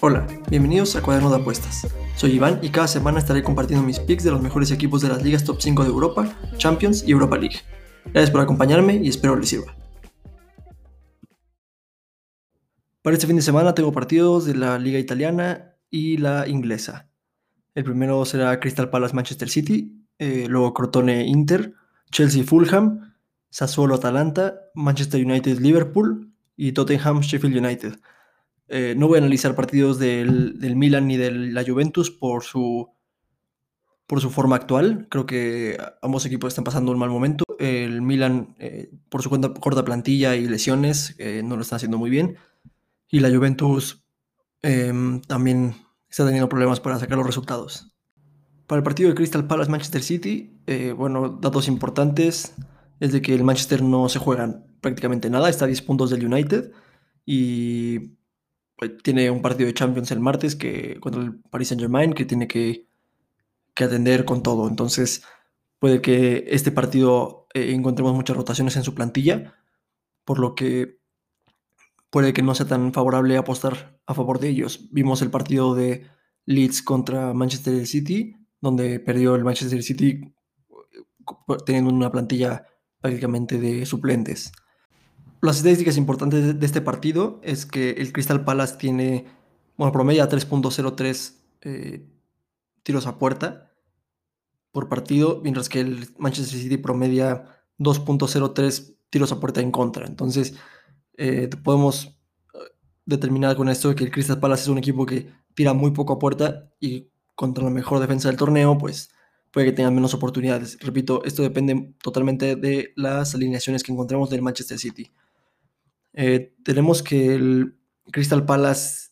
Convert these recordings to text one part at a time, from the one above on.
Hola, bienvenidos a Cuaderno de Apuestas. Soy Iván y cada semana estaré compartiendo mis picks de los mejores equipos de las ligas top 5 de Europa, Champions y Europa League. Gracias por acompañarme y espero les sirva. Para este fin de semana tengo partidos de la liga italiana y la inglesa. El primero será Crystal Palace Manchester City, eh, luego Crotone Inter, Chelsea Fulham, Sassuolo Atalanta, Manchester United Liverpool y Tottenham Sheffield United. Eh, no voy a analizar partidos del, Milan ni de la Juventus por su, por su forma actual. Creo que ambos equipos están pasando un mal momento. El Milan, eh, por su cuenta, corta plantilla y lesiones, eh, no lo está haciendo muy bien. Y la Juventus em, también está teniendo problemas para sacar los resultados. Para el partido de Crystal Palace Manchester City, bueno, datos importantes es de que el Manchester no se juega prácticamente nada, está a 10 puntos del United y pues, tiene un partido de Champions el martes que, contra el Paris Saint Germain que tiene que, atender con todo. Entonces puede que este partido eh, encontremos muchas rotaciones en su plantilla, por lo que puede que no sea tan favorable apostar a favor de ellos. Vimos el partido de Leeds contra Manchester City, donde perdió el Manchester City eh, teniendo una plantilla prácticamente de suplentes. Las estadísticas importantes de este partido es que el Crystal Palace tiene, bueno, promedia 3.03 eh, tiros a puerta por partido, mientras que el Manchester City promedia 2.03 tiros a puerta en contra. Entonces, eh, podemos eh, determinar con esto que el Crystal Palace es un equipo que tira muy poco a puerta y contra la mejor defensa del torneo, pues puede que tengan menos oportunidades. Repito, esto depende totalmente de las alineaciones que encontremos del Manchester City. Eh, tenemos que el Crystal Palace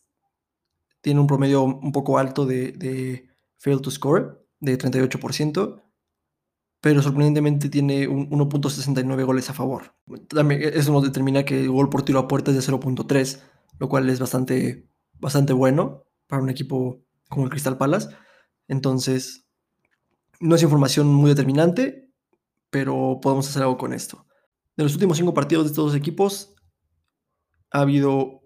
tiene un promedio un poco alto de, de fail to score, de 38%, pero sorprendentemente tiene 1.69 goles a favor. También eso nos determina que el gol por tiro a puerta es de 0.3, lo cual es bastante, bastante bueno para un equipo como el Crystal Palace. Entonces, no es información muy determinante, pero podemos hacer algo con esto. De los últimos cinco partidos de estos dos equipos, ha habido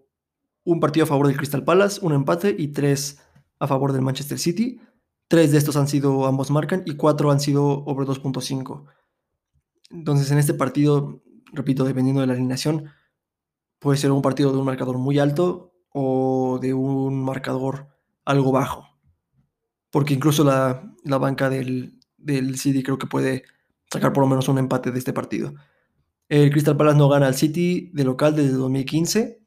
un partido a favor del Crystal Palace, un empate y tres a favor del Manchester City. Tres de estos han sido ambos marcan y cuatro han sido over 2.5. Entonces en este partido, repito, dependiendo de la alineación, puede ser un partido de un marcador muy alto o de un marcador algo bajo. Porque incluso la, banca del, del City creo que puede sacar por lo menos un empate de este partido. El Crystal Palace no gana al City de local desde 2015.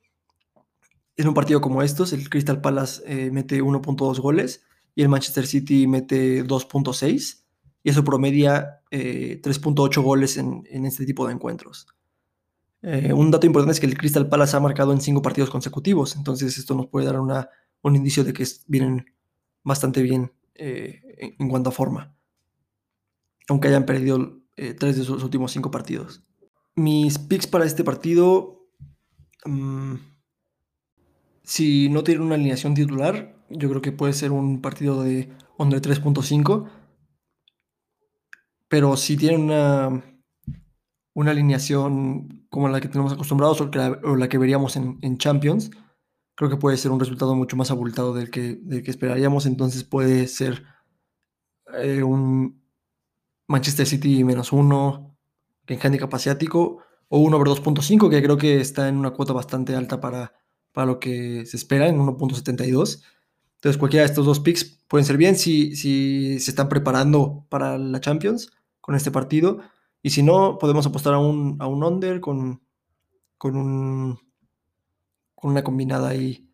En un partido como estos, el Crystal Palace eh, mete 1.2 goles y el Manchester City mete 2.6 y eso promedia 3.8 eh, goles en, este tipo de encuentros. Eh, un dato importante es que el Crystal Palace ha marcado en 5 partidos consecutivos, entonces esto nos puede dar una, un indicio de que vienen bastante bien en, cuanto a forma, aunque hayan perdido 3 de sus últimos 5 partidos. Mis picks para este partido, mm, si no tiene una alineación titular, yo creo que puede ser un partido de under 3.5. Pero si tiene una, una alineación como la que tenemos acostumbrados o, la, que veríamos en, Champions, creo que puede ser un resultado mucho más abultado del que, que esperaríamos. Entonces puede ser eh, un Manchester City menos uno, en handicap asiático, o un over 2.5, que creo que está en una cuota bastante alta para, para lo que se espera, en 1.72. Entonces, cualquiera de estos dos picks pueden ser bien si, si se están preparando para la Champions con este partido. Y si no, podemos apostar a un, a un under con, con, un, con una combinada ahí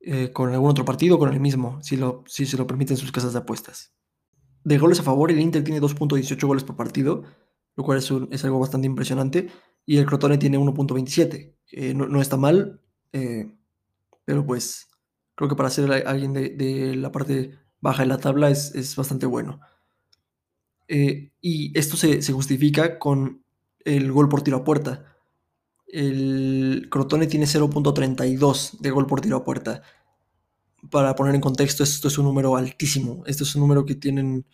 eh, con algún otro partido, con el mismo, si, lo, si se lo permiten sus casas de apuestas. De goles a favor, el Inter tiene 2.18 goles por partido lo cual es, algo bastante impresionante. Y el Crotone tiene 1.27. Eh, no, está mal, eh, pero pues creo que para ser alguien de, la parte baja de la tabla es, bastante bueno. Eh, y esto se, justifica con el gol por tiro a puerta. El Crotone tiene 0.32 de gol por tiro a puerta. Para poner en contexto, esto es un número altísimo. Esto es un número que tienen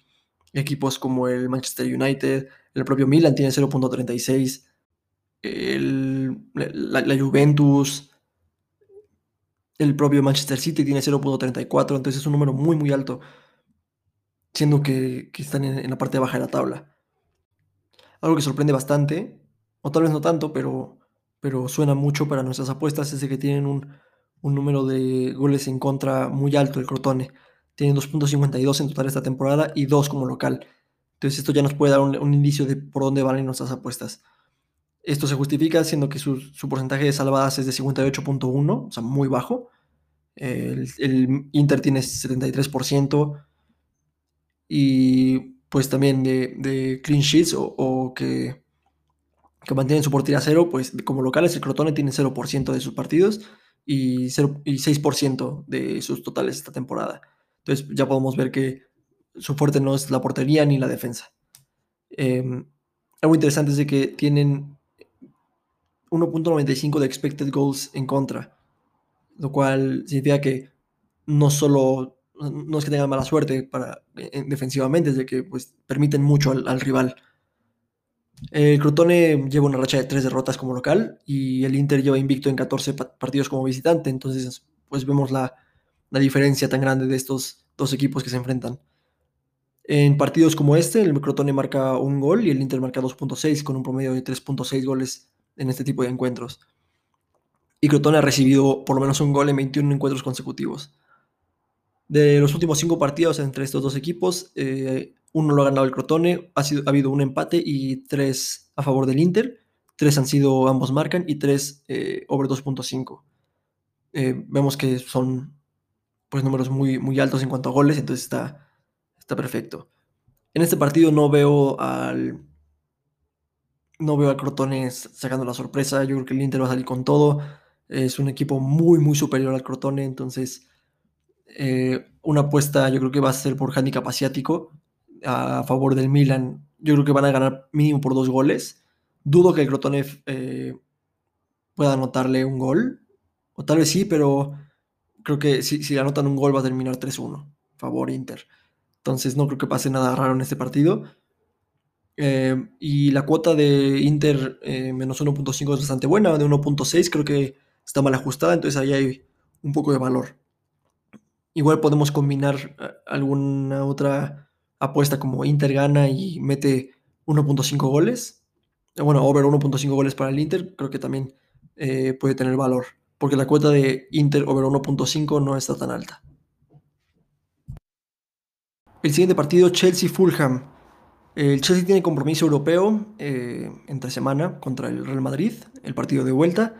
equipos como el Manchester United, el propio Milan tiene 0.36. El el, la, Juventus, el propio Manchester City tiene 0.34, entonces es un número muy, muy alto, siendo que, que están en, en, la parte baja de la tabla. Algo que sorprende bastante, o tal vez no tanto, pero, pero suena mucho para nuestras apuestas, es de que tienen un, un número de goles en contra muy alto el Crotone. Tienen 2.52 en total esta temporada y 2 como local. Entonces esto ya nos puede dar un, un indicio de por dónde van nuestras apuestas. Esto se justifica siendo que su, su porcentaje de salvadas es de 58.1, o sea, muy bajo. El, Inter tiene 73% y pues también de, de clean sheets o, que, que mantienen su portería cero, pues como locales el Crotone tiene 0% de sus partidos y, 0, y 6% de sus totales esta temporada. Entonces ya podemos ver que su fuerte no es la portería ni la defensa. Eh, algo interesante es de que tienen 1.95 de expected goals en contra, lo cual significa que no solo no es que tengan mala suerte para, en, defensivamente, es de que pues, permiten mucho al, rival. El Crotone lleva una racha de tres derrotas como local y el Inter lleva invicto en 14 partidos como visitante, entonces pues vemos la, diferencia tan grande de estos dos equipos que se enfrentan. En partidos como este, el Crotone marca un gol y el Inter marca 2.6 con un promedio de 3.6 goles en este tipo de encuentros. Y Crotone ha recibido por lo menos un gol en 21 encuentros consecutivos. De los últimos cinco partidos entre estos dos equipos, eh, uno lo ha ganado el Crotone, ha, sido, ha, habido un empate y tres a favor del Inter. Tres han sido, ambos marcan, y tres eh, over 2.5. Eh, vemos que son pues, números muy, muy altos en cuanto a goles, entonces está, está perfecto. En este partido no veo al, no veo al Crotone sacando la sorpresa. Yo creo que el Inter va a salir con todo. Es un equipo muy, muy superior al Crotone. Entonces, eh, una apuesta yo creo que va a ser por handicap asiático a favor del Milan. Yo creo que van a ganar mínimo por dos goles. Dudo que el Crotone eh, pueda anotarle un gol. O tal vez sí, pero creo que si, si anotan un gol va a terminar 3-1. Favor Inter. Entonces no creo que pase nada raro en este partido. Eh, y la cuota de Inter eh, menos 1.5 es bastante buena, de 1.6 creo que está mal ajustada, entonces ahí hay un poco de valor. Igual podemos combinar alguna otra apuesta como Inter gana y mete 1.5 goles. Bueno, over 1.5 goles para el Inter, creo que también eh, puede tener valor, porque la cuota de Inter over 1.5 no está tan alta. El siguiente partido, Chelsea-Fulham. El Chelsea tiene compromiso europeo eh, entre semana contra el Real Madrid, el partido de vuelta,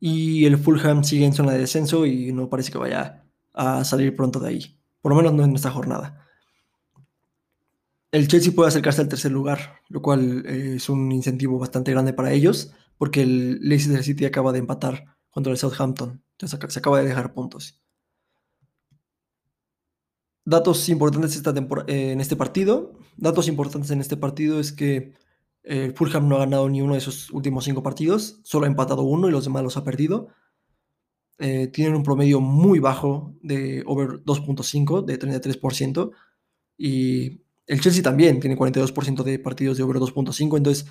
y el Fulham sigue en zona de descenso y no parece que vaya a salir pronto de ahí, por lo menos no en esta jornada. El Chelsea puede acercarse al tercer lugar, lo cual eh, es un incentivo bastante grande para ellos, porque el Leicester City acaba de empatar contra el Southampton, entonces se acaba de dejar puntos. Datos importantes en este partido. Datos importantes en este partido es que eh, Fulham no ha ganado ni uno de sus últimos cinco partidos, solo ha empatado uno y los demás los ha perdido. Eh, tienen un promedio muy bajo de over 2.5, de 33%. Y el Chelsea también tiene 42% de partidos de over 2.5. Entonces,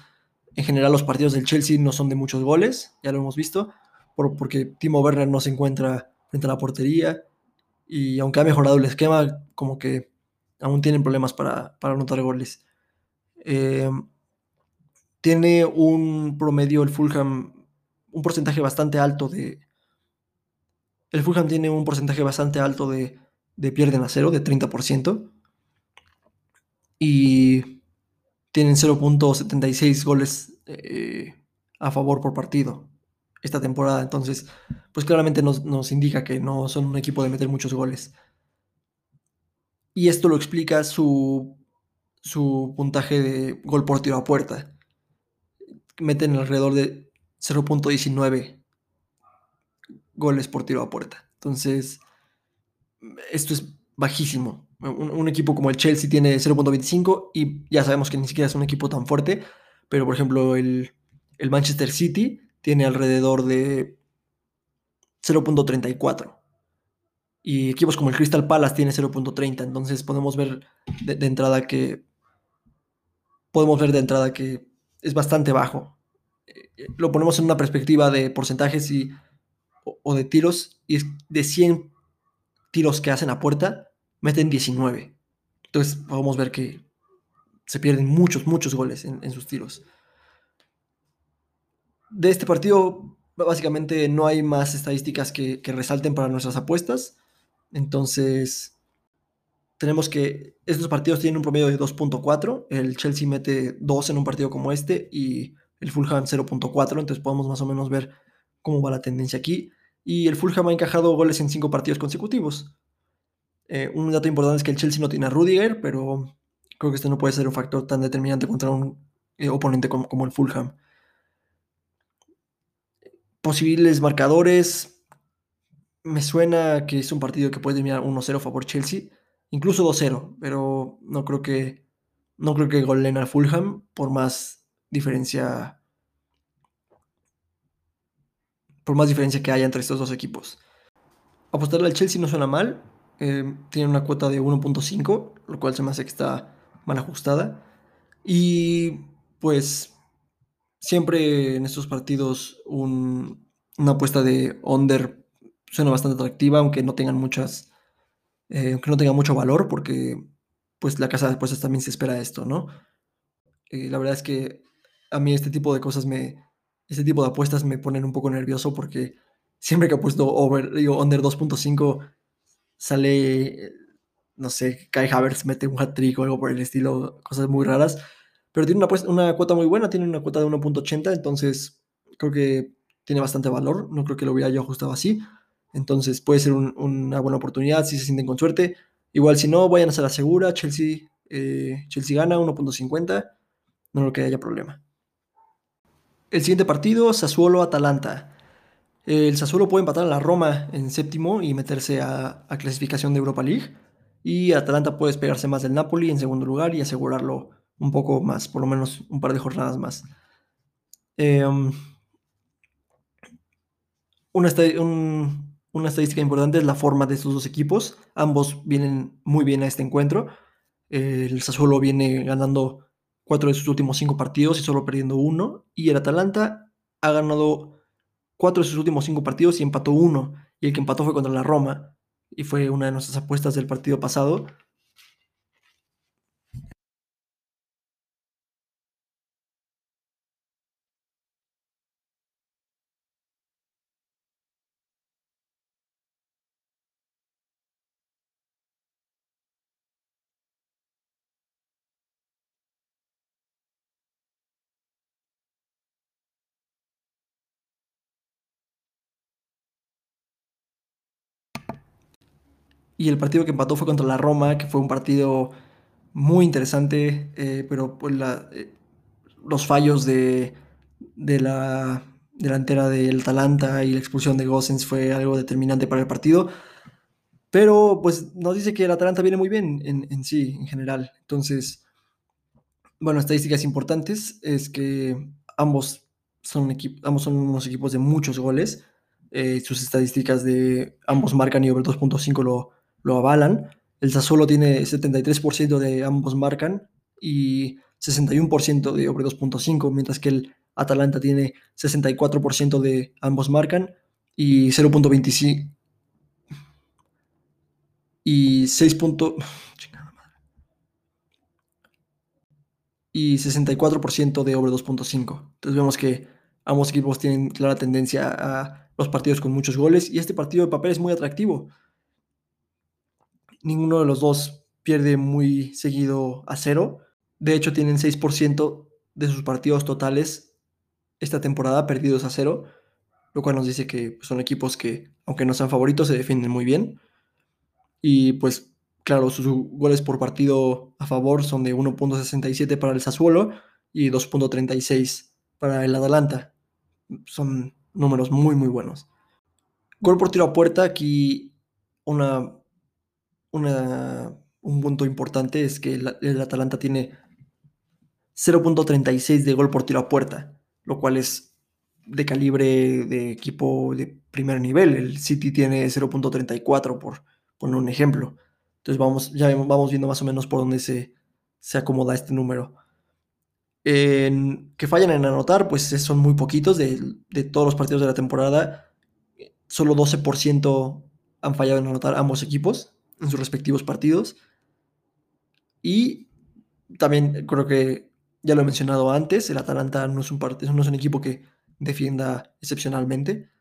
en general, los partidos del Chelsea no son de muchos goles, ya lo hemos visto, por, porque Timo Werner no se encuentra frente a la portería y aunque ha mejorado el esquema, como que aún tienen problemas para, para anotar goles. Eh, tiene un promedio el Fulham, un porcentaje bastante alto de... El Fulham tiene un porcentaje bastante alto de, de pierden a cero, de 30%. Y tienen 0.76 goles eh, a favor por partido esta temporada. Entonces, pues claramente nos, nos, indica que no son un equipo de meter muchos goles. Y esto lo explica su, su puntaje de gol por tiro a puerta. Meten alrededor de 0.19 goles por tiro a puerta. Entonces, esto es bajísimo. Un, equipo como el Chelsea tiene 0.25 y ya sabemos que ni siquiera es un equipo tan fuerte, pero por ejemplo el, el Manchester City tiene alrededor de 0.34. Y equipos como el Crystal Palace tiene 0.30. Entonces podemos ver de, entrada que. Podemos ver de entrada que es bastante bajo eh, lo ponemos en una perspectiva de porcentajes y, o, de tiros, y de 100 tiros que hacen a puerta, meten 19. Entonces podemos ver que se pierden muchos, muchos goles en, sus tiros. De este partido, básicamente no hay más estadísticas que, que resalten para nuestras apuestas. Entonces, tenemos que estos partidos tienen un promedio de 2.4. El Chelsea mete 2 en un partido como este y el Fulham 0.4. Entonces podemos más o menos ver cómo va la tendencia aquí. Y el Fulham ha encajado goles en 5 partidos consecutivos. Eh, un dato importante es que el Chelsea no tiene a Rudiger, pero creo que este no puede ser un factor tan determinante contra un eh, oponente como, el Fulham. Posibles marcadores. Me suena que es un partido que puede terminar 1-0 a favor Chelsea, incluso 2-0, pero no creo que no creo que al Fulham por más diferencia por más diferencia que haya entre estos dos equipos. Apostarle al Chelsea no suena mal, eh, tiene una cuota de 1.5, lo cual se me hace que está mal ajustada. Y pues siempre en estos partidos un, una apuesta de under suena bastante atractiva, aunque no tengan muchas, eh, aunque no tenga mucho valor, porque pues la casa de apuestas también se espera esto, ¿no? Eh, la verdad es que a mí este tipo de cosas me, este tipo de apuestas me ponen un poco nervioso porque siempre que apuesto over, digo, under 2.5 sale, no sé, Kai Havertz mete un hat-trick o algo por el estilo, cosas muy raras, pero tiene una, una cuota muy buena, tiene una cuota de 1.80, entonces creo que tiene bastante valor, no creo que lo hubiera yo ajustado así, entonces puede ser un, una buena oportunidad si se sienten con suerte, igual si no, vayan a la segura, Chelsea, eh, Chelsea gana 1.50, no creo que haya problema. El siguiente partido, Sassuolo-Atalanta. El Sassuolo puede empatar a la Roma en séptimo y meterse a, clasificación de Europa League. Y Atalanta puede despegarse más del Napoli en segundo lugar y asegurarlo un poco más, por lo menos un par de jornadas más. Una, un, una, estadística importante es la forma de estos dos equipos. Ambos vienen muy bien a este encuentro. El Sassuolo viene ganando cuatro de sus últimos cinco partidos y solo perdiendo uno. Y el Atalanta ha ganado cuatro de sus últimos cinco partidos y empató uno. Y el que empató fue contra la Roma. Y fue una de nuestras apuestas del partido pasado. Y el partido que empató fue contra la Roma, que fue un partido muy interesante, eh, pero pues eh, los fallos de, de, la delantera del Atalanta y la expulsión de Gossens fue algo determinante para el partido. Pero pues nos dice que el Atalanta viene muy bien en, en sí, en general. Entonces, bueno, estadísticas importantes es que ambos son, ambos son unos equipos de muchos goles. Eh, sus estadísticas de ambos marcan y over 2.5 lo, lo avalan. El Sassuolo tiene 73% de ambos marcan y 61% de over 2.5, mientras que el Atalanta tiene 64% de ambos marcan y 0.25 y 6. y 64% de over 2.5. Entonces vemos que ambos equipos tienen clara tendencia a los partidos con muchos goles y este partido de papel es muy atractivo ninguno de los dos pierde muy seguido a cero. De hecho, tienen 6% de sus partidos totales esta temporada perdidos a cero, lo cual nos dice que son equipos que, aunque no sean favoritos, se defienden muy bien. Y pues, claro, sus goles por partido a favor son de 1.67 para el Sassuolo y 2.36 para el Atalanta. Son números muy, muy buenos. Gol por tiro a puerta, aquí una un punto importante es que el, Atalanta tiene 0.36 de gol por tiro a puerta, lo cual es de calibre de equipo de primer nivel. El City tiene 0.34 por poner un ejemplo. Entonces vamos, ya vamos viendo más o menos por dónde se, se acomoda este número. Que fallan en anotar, pues son muy poquitos de, de todos los partidos de la temporada. Solo 12% han fallado en anotar ambos equipos en sus respectivos partidos. Y también creo que ya lo he mencionado antes, el Atalanta no es un, no es un equipo que defienda excepcionalmente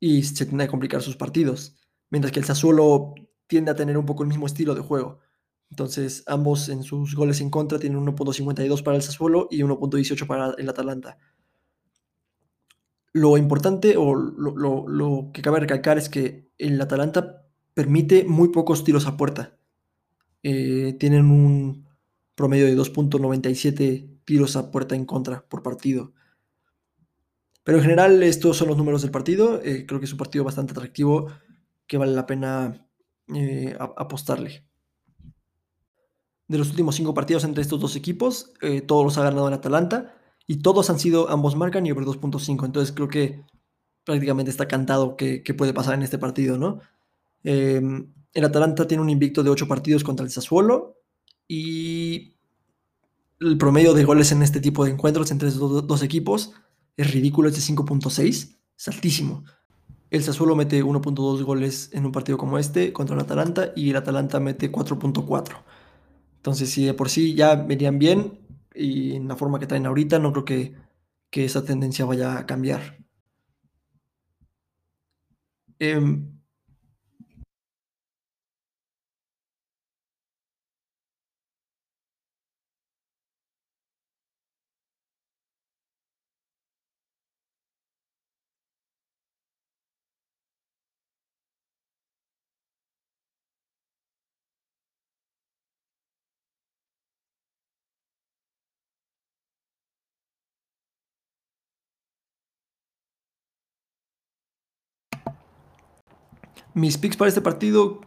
y se tiende a complicar sus partidos, mientras que el Sassuolo tiende a tener un poco el mismo estilo de juego. Entonces, ambos en sus goles en contra tienen 1.52 para el Sassuolo y 1.18 para el Atalanta. Lo importante o lo, lo, lo, que cabe recalcar es que el Atalanta permite muy pocos tiros a puerta. Eh, tienen un promedio de 2.97 tiros a puerta en contra por partido. Pero en general estos son los números del partido. Eh, creo que es un partido bastante atractivo que vale la pena eh, apostarle. De los últimos cinco partidos entre estos dos equipos, todos los ha ganado en Atalanta y todos han sido, ambos marcan y over 2.5. Entonces creo que prácticamente está cantado que, que puede pasar en este partido, ¿no? Em, el Atalanta tiene un invicto de 8 partidos contra el Sassuolo y el promedio de goles en este tipo de encuentros entre estos dos equipos es ridículo, es de 5.6, es altísimo. El Sassuolo mete 1.2 goles en un partido como este contra el Atalanta y el Atalanta mete 4.4. Entonces, si de por sí ya venían bien y en la forma que traen ahorita, no creo que, que esa tendencia vaya a cambiar. Eh, Mis picks para este partido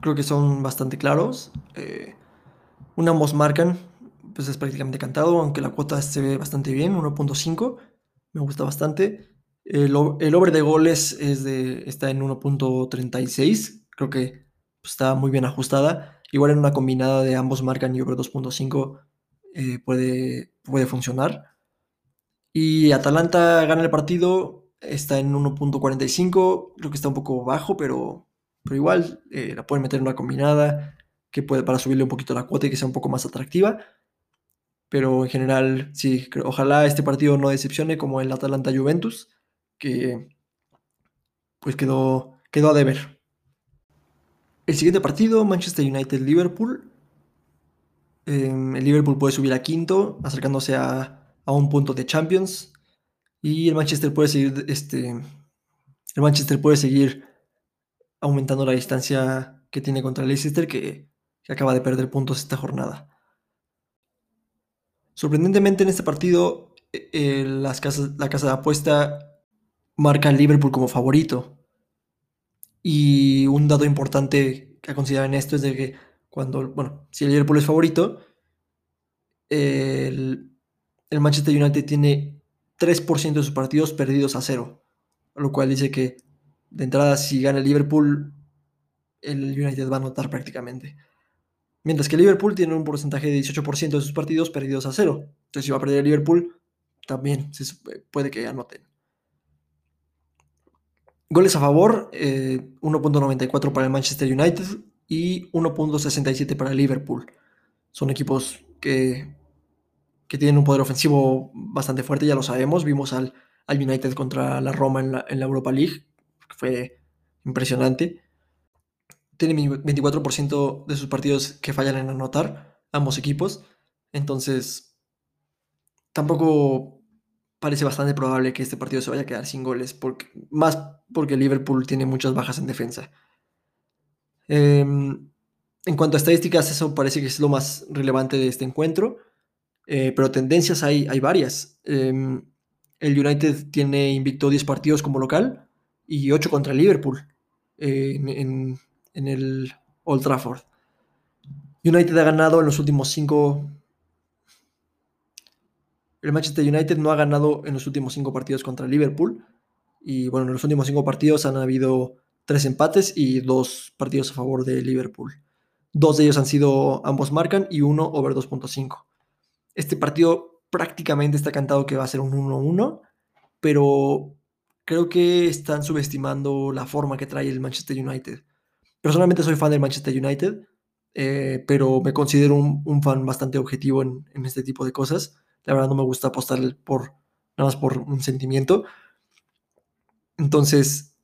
creo que son bastante claros. Eh, un ambos marcan, pues es prácticamente cantado, aunque la cuota se ve bastante bien, 1.5. Me gusta bastante. El, el, over de goles es de, está en 1.36. Creo que pues, está muy bien ajustada. Igual en una combinada de ambos marcan y over 2.5 eh, puede, puede funcionar. Y Atalanta gana el partido está en 1.45, creo que está un poco bajo, pero, pero igual eh, la pueden meter en una combinada que puede para subirle un poquito la cuota y que sea un poco más atractiva. Pero en general, sí, ojalá este partido no decepcione como el Atalanta Juventus, que pues quedó, quedó a deber. El siguiente partido, Manchester United-Liverpool. Eh, el Liverpool puede subir a quinto, acercándose a, a un punto de Champions. Y el Manchester puede seguir, este, el Manchester puede seguir aumentando la distancia que tiene contra Leicester, que, que acaba de perder puntos esta jornada. Sorprendentemente en este partido, eh, eh, las casas, la casa de apuesta marca al Liverpool como favorito. Y un dato importante que considerar en esto es de que cuando, bueno, si el Liverpool es favorito, el, el Manchester United tiene 3% de sus partidos perdidos a cero. Lo cual dice que de entrada si gana el Liverpool, el United va a anotar prácticamente. Mientras que Liverpool tiene un porcentaje de 18% de sus partidos perdidos a cero. Entonces si va a perder el Liverpool, también se puede que anoten. Goles a favor, 1.94 eh, para el Manchester United y 1.67 para el Liverpool. Son equipos que que tienen un poder ofensivo bastante fuerte, ya lo sabemos. Vimos al, al United contra la Roma en la, en la Europa League, que fue impresionante. Tiene 24% de sus partidos que fallan en anotar, ambos equipos. Entonces, tampoco parece bastante probable que este partido se vaya a quedar sin goles, porque, más porque Liverpool tiene muchas bajas en defensa. Eh, en cuanto a estadísticas, eso parece que es lo más relevante de este encuentro. Eh, pero tendencias hay, hay varias. Em, el United tiene invicto 10 partidos como local y 8 contra Liverpool en, el Old Trafford. United ha ganado en los últimos 5. El Manchester United no ha ganado en los últimos 5 partidos contra Liverpool. Y bueno, en los últimos 5 partidos han habido 3 empates y 2 partidos a favor de Liverpool. Dos de ellos han sido ambos marcan y uno over 2.5. Este partido prácticamente está cantado que va a ser un 1-1, pero creo que están subestimando la forma que trae el Manchester United. Personalmente soy fan del Manchester United, eh, pero me considero un, fan bastante objetivo en, este tipo de cosas. La verdad no me gusta apostar por, nada más por un sentimiento. Entonces,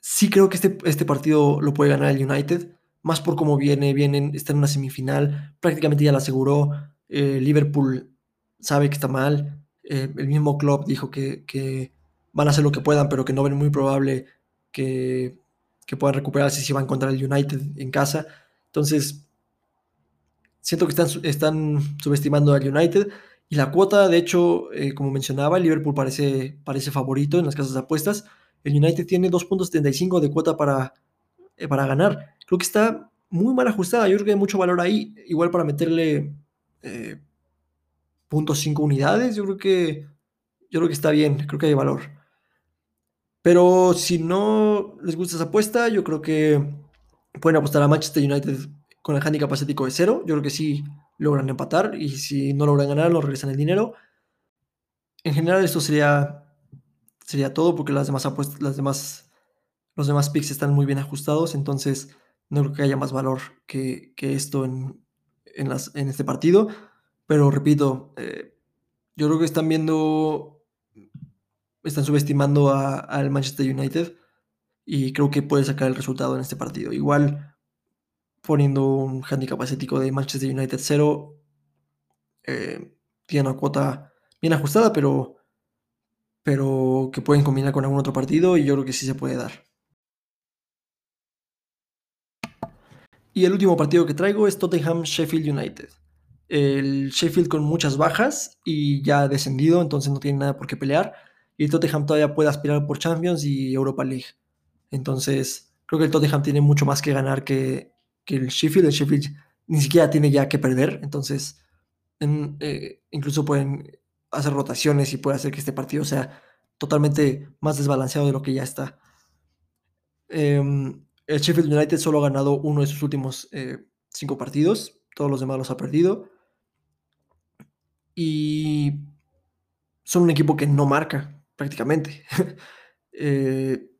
sí creo que este, este partido lo puede ganar el United, más por cómo viene, vienen, está en una semifinal, prácticamente ya la aseguró. Eh, Liverpool sabe que está mal. Eh, el mismo club dijo que, van a hacer lo que puedan, pero que no ven muy probable que, puedan recuperarse si van contra el United en casa. Entonces, siento que están, subestimando al United. Y la cuota, de hecho, eh, como mencionaba, el Liverpool parece, favorito en las casas de apuestas. El United tiene 2.75 de cuota para, para ganar. Creo que está muy mal ajustada. Yo creo que hay mucho valor ahí. Igual para meterle eh, 0.5 unidades, yo creo que yo creo que está bien. Creo que hay valor. Pero si no les gusta esa apuesta, yo creo que pueden apostar a Manchester United con el handicap asiático de cero. Yo creo que sí logran empatar y si no logran ganar, nos regresan el dinero. En general, esto sería, sería todo porque las demás apuestas, las demás, los demás picks están muy bien ajustados. Entonces, no creo que haya más valor que, esto en, las, en este partido. Pero repito, eh, yo creo que están viendo, están subestimando al Manchester United y creo que puede sacar el resultado en este partido. Igual poniendo un handicap asiático de Manchester United 0, eh, tiene una cuota bien ajustada, pero, pero que pueden combinar con algún otro partido y yo creo que sí se puede dar. Y el último partido que traigo es Tottenham Sheffield United. El Sheffield con muchas bajas y ya ha descendido, entonces no tiene nada por qué pelear. Y el Tottenham todavía puede aspirar por Champions y Europa League. Entonces, creo que el Tottenham tiene mucho más que ganar que, el Sheffield. El Sheffield ni siquiera tiene ya que perder, entonces eh, incluso pueden hacer rotaciones y puede hacer que este partido sea totalmente más desbalanceado de lo que ya está. Em, el Sheffield United solo ha ganado uno de sus últimos eh, cinco partidos, todos los demás los ha perdido. Y son un equipo que no marca prácticamente. eh,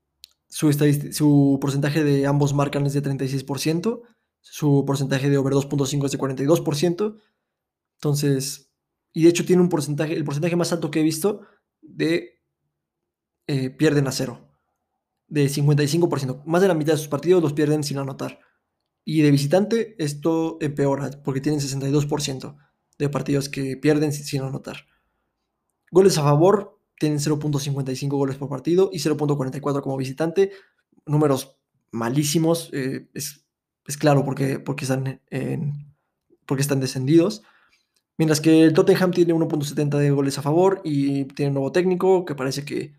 su, su, porcentaje de ambos marcan es de 36%, su porcentaje de over 2.5 es de 42%. Entonces, y de hecho tiene un porcentaje, el porcentaje más alto que he visto de eh, pierden a cero, de 55%. Más de la mitad de sus partidos los pierden sin anotar. Y de visitante esto empeora, porque tienen 62% de partidos que pierden sin anotar. Goles a favor, tienen 0.55 goles por partido y 0.44 como visitante. Números malísimos. Eh, es es claro porque, porque, están, porque están descendidos. Mientras que el Tottenham tiene 1.70 de goles a favor y tiene un nuevo técnico que parece que,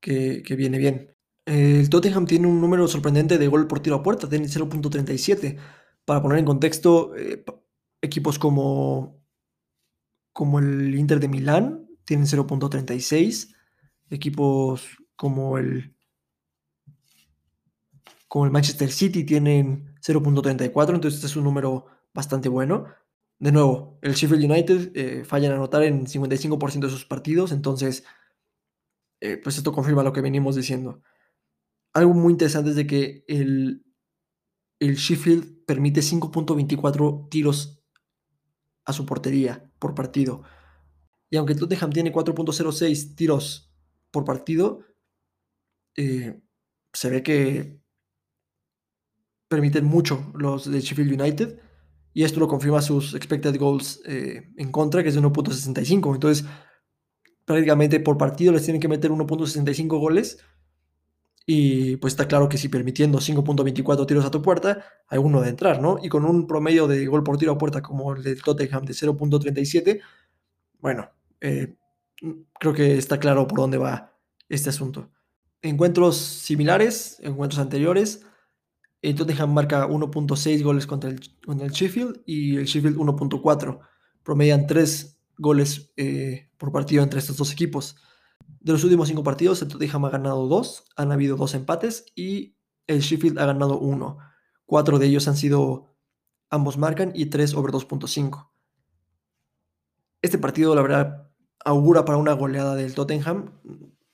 que, viene bien. El Tottenham tiene un número sorprendente de gol por tiro a puerta, tiene 0.37. Para poner en contexto, eh, equipos como, como el Inter de Milán tienen 0.36. Equipos como el como el Manchester City tienen 0.34, entonces este es un número bastante bueno. De nuevo, el Sheffield United eh, falla en anotar en 55% de sus partidos, entonces, eh, pues esto confirma lo que venimos diciendo. Algo muy interesante es de que el, el Sheffield permite 5.24 tiros a su portería por partido. Y aunque Tottenham tiene 4.06 tiros por partido, eh, se ve que permiten mucho los de Sheffield United. Y esto lo confirma sus expected goals eh, en contra, que es de 1.65. Entonces, prácticamente por partido les tienen que meter 1.65 goles. Y pues está claro que si permitiendo 5.24 tiros a tu puerta, hay uno de entrar, ¿no? Y con un promedio de gol por tiro a puerta como el de Tottenham de 0.37, bueno, eh, creo que está claro por dónde va este asunto. Encuentros similares, encuentros anteriores, el Tottenham marca 1.6 goles contra el, el, Sheffield y el Sheffield 1.4. Promedian 3 goles eh, por partido entre estos dos equipos. De los últimos 5 partidos, el Tottenham ha ganado 2, han habido 2 empates y el Sheffield ha ganado 1. 4 de ellos han sido ambos marcan y 3 over 2.5. Este partido, la verdad, augura para una goleada del Tottenham.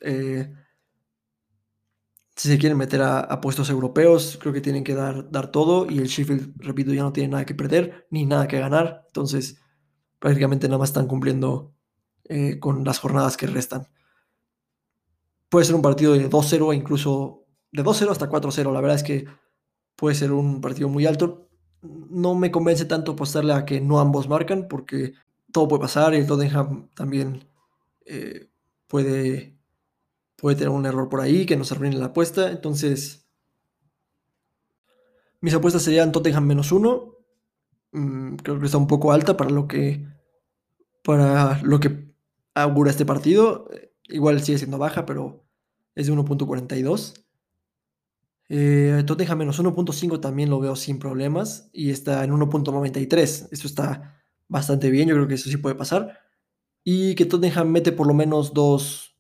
Eh, si se quieren meter a, a, puestos europeos, creo que tienen que dar, dar todo. Y el Sheffield, repito, ya no tiene nada que perder ni nada que ganar. Entonces, prácticamente nada más están cumpliendo eh, con las jornadas que restan. Puede ser un partido de 2-0, incluso de 2-0 hasta 4-0. La verdad es que puede ser un partido muy alto. No me convence tanto apostarle a que no ambos marcan, porque todo puede pasar y el Tottenham también eh, puede, puede tener un error por ahí que nos arruine la apuesta. Entonces, mis apuestas serían Tottenham menos uno. Mm, creo que está un poco alta para lo que para lo que augura este partido. Igual sigue siendo baja, pero es de 1.42. Eh, Tottenham menos 1.5 también lo veo sin problemas y está en 1.93. Eso está bastante bien, yo creo que eso sí puede pasar. Y que Tottenham mete por lo menos dos,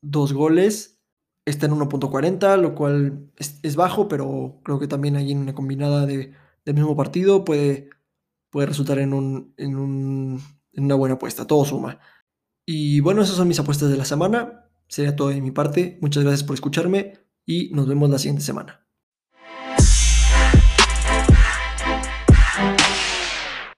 dos goles. Está en 1.40, lo cual es, bajo, pero creo que también en una combinada de, del mismo partido puede, puede resultar en, un, en, un, en una buena apuesta. Todo suma. Y bueno, esas son mis apuestas de la semana. Sería todo de mi parte. Muchas gracias por escucharme y nos vemos la siguiente semana.